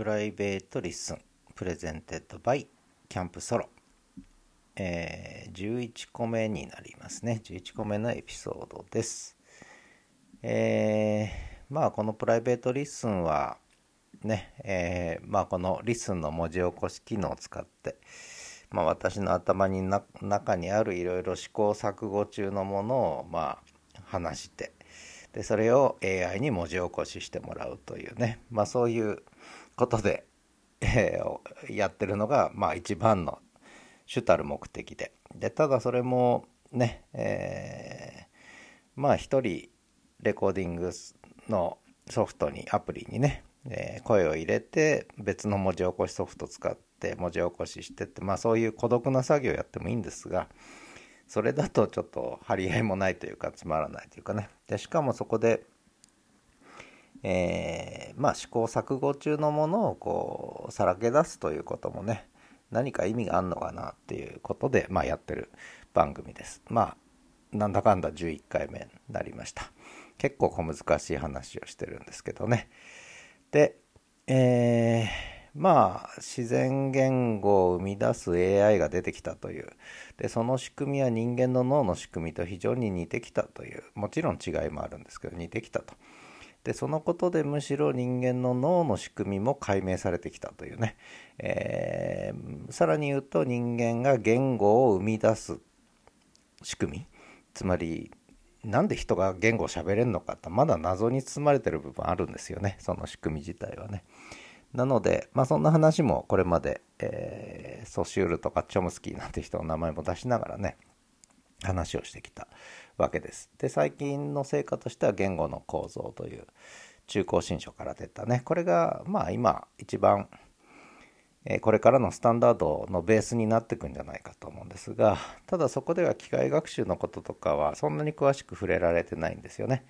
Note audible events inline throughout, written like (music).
プライベートリッスン presented by キャンプソロ、えー、11個目になりますね。11個目のエピソードです。えー、まあこのプライベートリッスンはね、えー、まあこのリッスンの文字起こし機能を使ってまあ、私の頭にな中にあるいろいろ試行錯誤中のものをまあ話してでそれを AI に文字起こししてもらうというね、まあ、そういうことで、(laughs) えー、やってるのが、まあ、一番の主たる目的で。でただそれもね、えー、まあ一人レコーディングのソフトにアプリにね、えー、声を入れて別の文字起こしソフト使って文字起こししてってまあそういう孤独な作業をやってもいいんですがそれだとちょっと張り合いもないというかつまらないというかね。でしかもそこで、えー、まあ試行錯誤中のものをこうさらけ出すということもね何か意味があるのかなっていうことで、まあ、やってる番組です。まあなんだかんだ11回目になりました。結構小難しい話をしてるんですけどね。でえーまあ自然言語を生み出す AI が出てきたという。でその仕組みは人間の脳の仕組みと非常に似てきたという。もちろん違いもあるんですけど似てきたと。でそのことでむしろ人間の脳の仕組みも解明されてきたというね、えー、さらに言うと人間が言語を生み出す仕組み。つまりなんで人が言語を喋れるのかってまだ謎に包まれてる部分あるんですよね。その仕組み自体はね。なので、まあ、そんな話もこれまで、えー、ソシュールとかチョムスキーなんて人の名前も出しながらね話をしてきた。わけです。で最近の成果としては言語の構造という中高新書から出たねこれがまあ今一番、これからのスタンダードのベースになっていくんじゃないかと思うんですがただそこでは機械学習のこととかはそんなに詳しく触れられてないんですよね。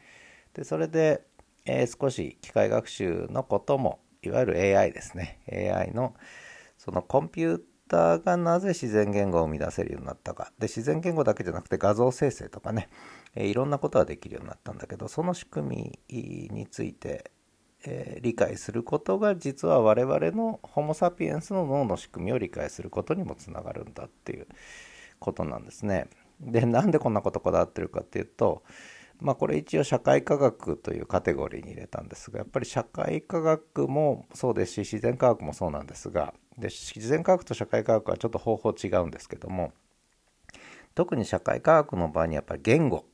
でそれで、えー、少し機械学習のこともいわゆる AI ですね AI のそのコンピューターがなぜ自然言語を生み出せるようになったかで自然言語だけじゃなくて画像生成とかね、えいろんなことができるようになったんだけどその仕組みについて、えー、理解することが実は我々のホモ・サピエンスの脳の仕組みを理解することにもつながるんだっていうことなんですね。でなんでこんなことこだわってるかっていうとまあこれ一応社会科学というカテゴリーに入れたんですがやっぱり社会科学もそうですし自然科学もそうなんですがで自然科学と社会科学はちょっと方法違うんですけども特に社会科学の場合にやっぱり言語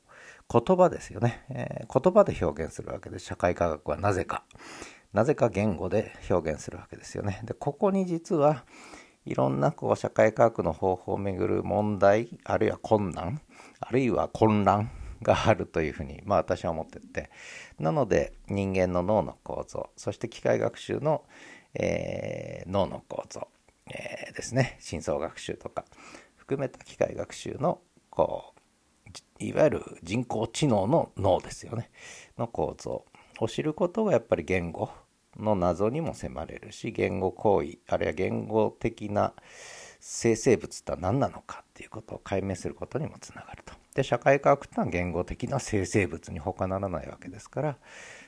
言葉ですよね、えー、言葉で表現するわけで社会科学はなぜか。なぜか言語で表現するわけですよね。でここに実はいろんなこう社会科学の方法をめぐる問題あるいは困難あるいは混乱があるというふうに、まあ、私は思ってて。なので人間の脳の構造そして機械学習の、えー、脳の構造、えー、ですね深層学習とか含めた機械学習のこういわゆる人工知能の脳ですよねの構造を知ることがやっぱり言語の謎にも迫れるし言語行為あるいは言語的な生成物とは何なのかっていうことを解明することにもつながると。で社会科学ってのは言語的な生成物に他ならないわけですから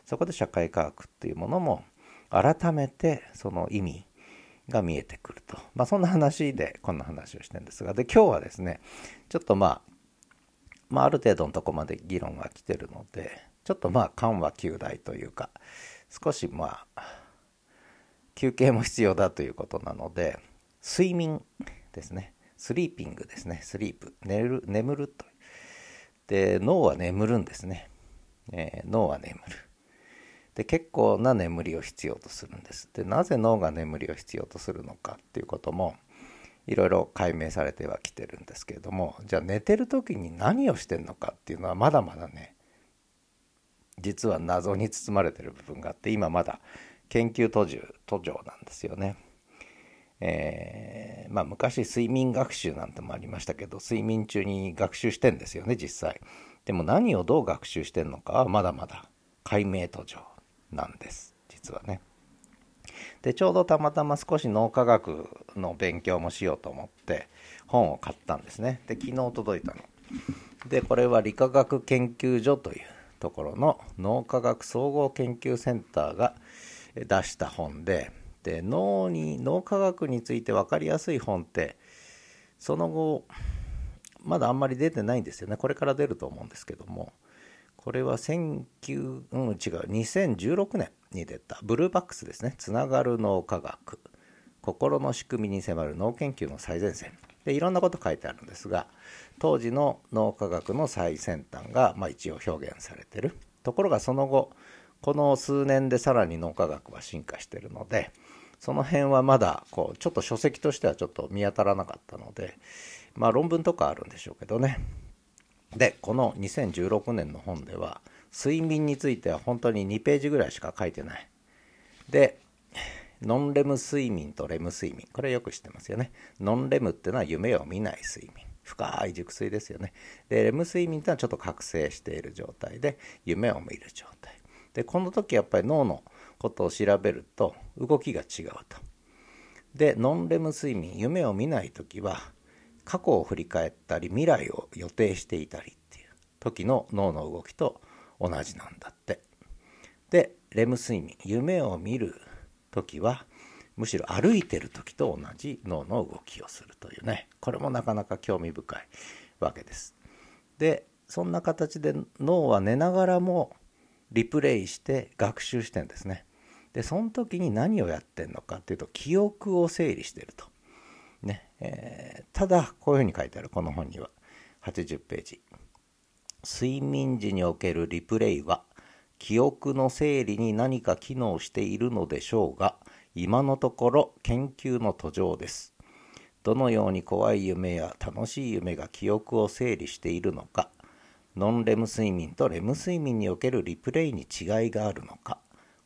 そこで社会科学っていうものも改めてその意味が見えてくると、まあ、そんな話でこんな話をしてるんですが。で今日はですねちょっとまあまあ、ある程度のとこまで議論が来てるのでちょっとまあ緩和球大というか少しまあ休憩も必要だということなので睡眠ですね。スリーピングですね。スリープ。寝る眠ると。で脳は眠るんですね、えー、脳は眠る。で結構な眠りを必要とするんです。でなぜ脳が眠りを必要とするのかっていうこともいろいろ解明されてはきてるんですけれどもじゃあ寝てる時に何をしてるのかっていうのはまだまだね実は謎に包まれてる部分があって今まだ研究途中途上なんですよね。えー、まあ昔睡眠学習なんてもありましたけど睡眠中に学習してんですよね実際。でも何をどう学習してんのかはまだまだ解明途上。なんです。実はね。でちょうどたまたま少し脳科学の勉強もしようと思って本を買ったんですね。で昨日届いたの。でこれは理化学研究所というところの脳科学総合研究センターが出した本でで脳に脳科学について分かりやすい本ってその後まだあんまり出てないんですよね。これから出ると思うんですけども。これは19、うん、違う2016年に出たブルーバックスですね。つながる脳科学。心の仕組みに迫る脳研究の最前線。でいろんなこと書いてあるんですが当時の脳科学の最先端が、まあ、一応表現されてる。ところがその後この数年でさらに脳科学は進化してるのでその辺はまだこうちょっと書籍としてはちょっと見当たらなかったのでまあ論文とかあるんでしょうけどね。でこの2016年の本では睡眠については本当に2ページぐらいしか書いてない。でノンレム睡眠とレム睡眠。これよく知ってますよね。ノンレムっていうのは夢を見ない睡眠。深い熟睡ですよね。でレム睡眠っていうのはちょっと覚醒している状態。で夢を見る状態。でこの時やっぱり脳のことを調べると動きが違うと。でノンレム睡眠。夢を見ない時は過去を振り返ったり未来を予定していたりっていう時の脳の動きと同じなんだってでレム睡眠夢を見る時はむしろ歩いてる時と同じ脳の動きをするというねこれもなかなか興味深いわけです。でそんな形で脳は寝ながらもリプレイして学習してんですね。でその時に何をやってんのかっていうと記憶を整理してると。ねえー、ただこういうふうに書いてあるこの本には80ページ。睡眠時におけるリプレイは記憶の整理に何か機能しているのでしょうが今のところ研究の途上ですどのように怖い夢や楽しい夢が記憶を整理しているのかノンレム睡眠とレム睡眠におけるリプレイに違いがあるのか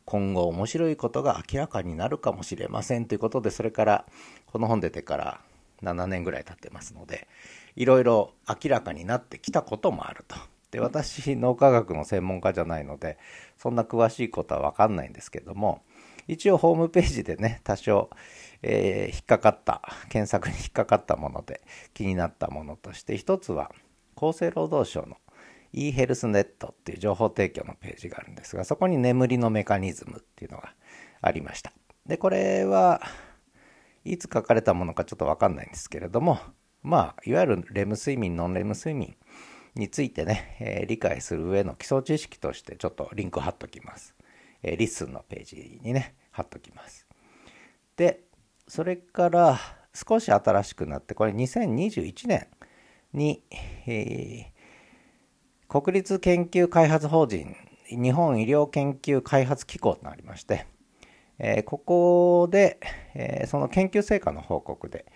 今後面白いことが明らかになるかもしれませんということでそれからこの本出てから7年ぐらい経ってますのでいろいろ明らかになってきたこともあると。で私脳科学の専門家じゃないのでそんな詳しいことは分かんないんですけども一応ホームページでね多少、えー、引っかかった検索に引っかかったもので気になったものとして一つは厚生労働省の e ヘルスネットっていう情報提供のページがあるんですがそこに眠りのメカニズムっていうのがありましたでこれはいつ書かれたものかちょっと分かんないんですけれどもまあいわゆるレム睡眠ノンレム睡眠についてね、えー、理解する上の基礎知識としてちょっとリンク貼っときます。えー、リッスンのページにね、貼っときます。で、それから少し新しくなって、これ2021年に、えー、国立研究開発法人日本医療研究開発機構となりまして、えー、ここで、えー、その研究成果の報告で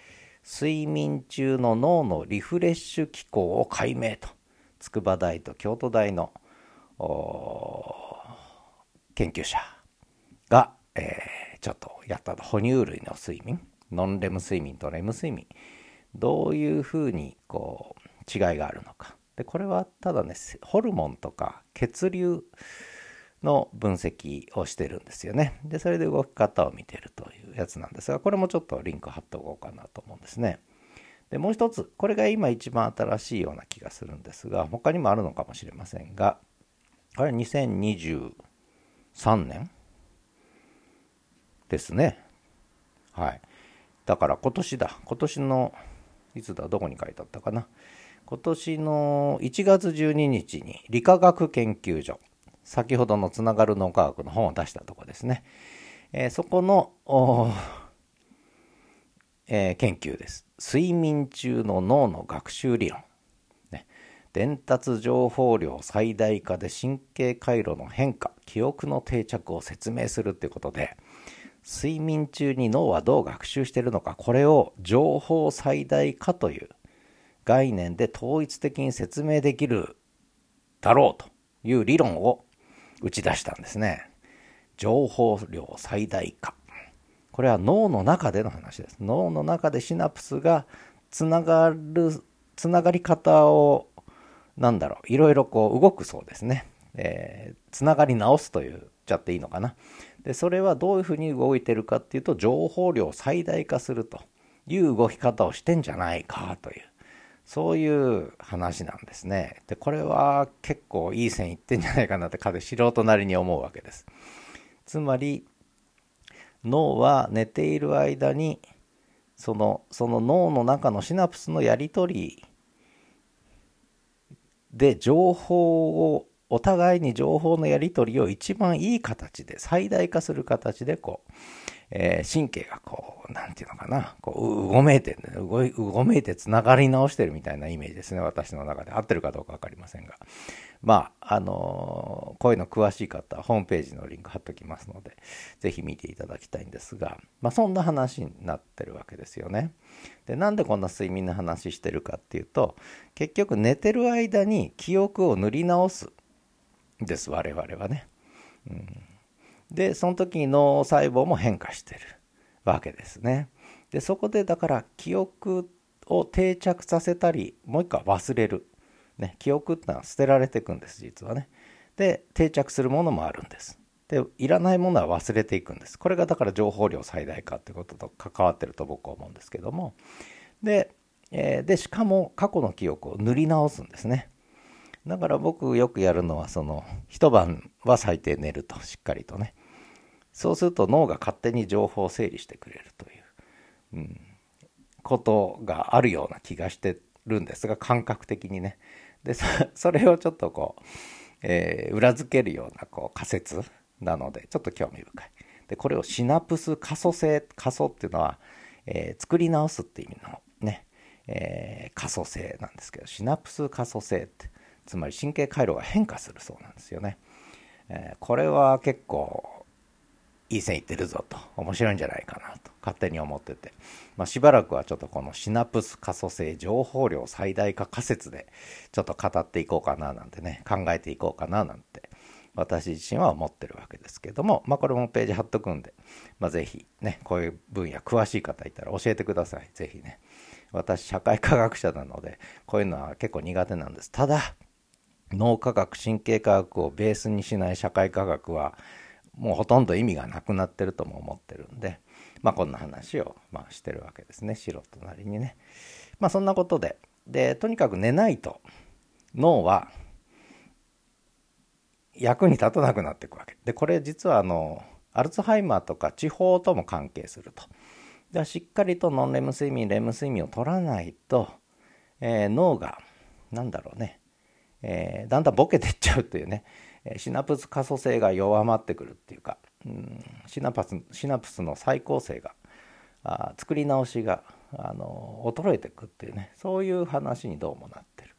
睡眠中の脳のリフレッシュ機構を解明と筑波大と京都大の研究者が、えー、ちょっとやった哺乳類の睡眠ノンレム睡眠とレム睡眠どういうふうにこう違いがあるのか。でこれはただねホルモンとか血流の分析をしてるんですよね。でそれで動き方を見てるというやつなんですがこれもちょっとリンク貼っておこうかなと思うんですね。でもう一つこれが今一番新しいような気がするんですが他にもあるのかもしれませんがこれは2023年ですね。はい。だから今年だ。今年のいつだ？どこに書いてあったかな？今年の1月12日に理化学研究所先ほどのつながる脳科学の本を出したとこですね、えー、そこのえー、研究です。睡眠中の脳の学習理論。ね、伝達情報量最大化で神経回路の変化、記憶の定着を説明するっていうことで、睡眠中に脳はどう学習しているのか、これを情報最大化という概念で統一的に説明できるだろうという理論を打ち出したんですね。情報量最大化。これは脳の中での話です。脳の中でシナプスがつながる、つながり方を、なんだろう、いろいろこう動くそうですね。えー、つながり直すと言っちゃっていいのかな。で、それはどういうふうに動いてるかっていうと、情報量を最大化するという動き方をしてんじゃないかという。そういう話なんですね。で、これは結構いい線いってんじゃないかなって彼素人なりに思うわけです。つまり、脳は寝ている間にそのその脳の中のシナプスのやり取りで情報をお互いに情報のやり取りを一番いい形で最大化する形でこうえー、神経がこう、なんていうのかな、こう、うごめいて、うごうごめいて繋がり直してるみたいなイメージですね、私の中で。合ってるかどうかわかりませんが。まあ、あのー、こういうの詳しい方はホームページのリンク貼っときますので、ぜひ見ていただきたいんですが、まあ、そんな話になってるわけですよね。で、なんでこんな睡眠の話してるかっていうと、結局寝てる間に記憶を塗り直すです、我々はね。うんでその時に脳細胞も変化してるわけですね。でそこでだから記憶を定着させたりもう一回忘れる、ね、記憶ってのは捨てられていくんです実はね。で定着するものもあるんです。でいらないものは忘れていくんです。これがだから情報量最大化ってことと関わってると僕は思うんですけどもで,、えー、でしかも過去の記憶を塗り直すんですね。だから僕よくやるのはその一晩は最低寝るとしっかりとねそうすると脳が勝手に情報を整理してくれるという、うん、ことがあるような気がしてるんですが感覚的にね。で (laughs) それをちょっとこう、えー、裏付けるようなこう仮説なのでちょっと興味深い。でこれをシナプス可塑性可塑っていうのは、えー、作り直すって意味のね、えー、可塑性なんですけどシナプス可塑性ってつまり神経回路が変化するそうなんですよね、えこれは結構いい線いってるぞと。面白いんじゃないかなと。勝手に思ってて、まあ、しばらくはちょっとこのシナプス可塑性情報量最大化仮説でちょっと語っていこうかななんてね考えていこうかななんて私自身は思ってるわけですけども、まあ、これもページ貼っとくんで、まあ、ぜひねこういう分野詳しい方いたら教えてください。ぜひね。私社会科学者なのでこういうのは結構苦手なんです。ただ脳科学神経科学をベースにしない社会科学はもうほとんど意味がなくなってるとも思ってるんで、まあ、こんな話をまあしてるわけですね。素人なりにね。まあ、そんなことで。でとにかく寝ないと脳は役に立たなくなっていくわけ。でこれ実はあのアルツハイマーとか地方とも関係すると。じゃあしっかりとノンレム睡眠レム睡眠を取らないと、えー、脳がなんだろうね、えー、だんだんボケてっちゃうというね。シナプス可塑性が弱まってくるっていうか、うん、シナプスシナプスの再構成があ作り直しがあの衰えていくっていうねそういう話にどうもなってる。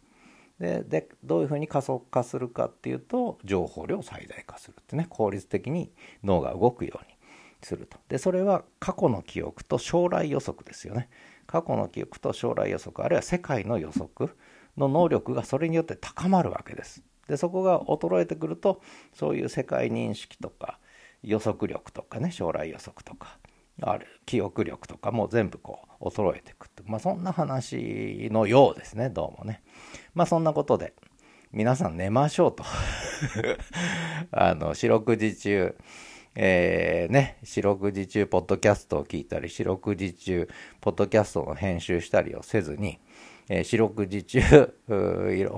ででどういうふうに加速化するかっていうと情報量を最大化するってね効率的に脳が動くようにすると。でそれは過去の記憶と将来予測ですよね。過去の記憶と将来予測あるいは世界の予測の能力がそれによって高まるわけです。でそこが衰えてくるとそういう世界認識とか予測力とかね将来予測とかある記憶力とかも全部こう衰えていくってまあそんな話のようですねどうもね。まあそんなことで皆さん寝ましょうと。(laughs) あの四六時中えー、ね、四六時中、ポッドキャストを聞いたり、四六時中、ポッドキャストの編集したりをせずに、えー、四六時中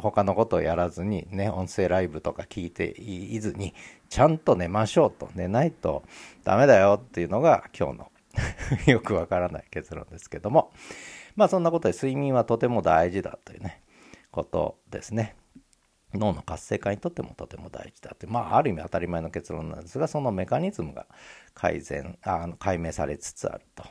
他のことをやらずにね音声ライブとか聞いていずにちゃんと寝ましょうと寝ないとダメだよっていうのが今日の (laughs) よくわからない結論ですけども。まあそんなことで睡眠はとても大事だというねことですね。脳の活性化にとってもとても大事だって。まあある意味当たり前の結論なんですがそのメカニズムが改善あの解明されつつあると。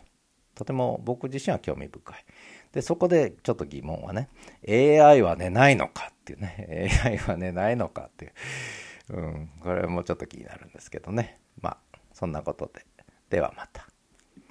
とても僕自身は興味深い。で、そこでちょっと疑問はね、AI は寝ないのかっていうね、AI は寝ないのかっていう、うん、これもちょっと気になるんですけどね。まあ、そんなことで。ではまた。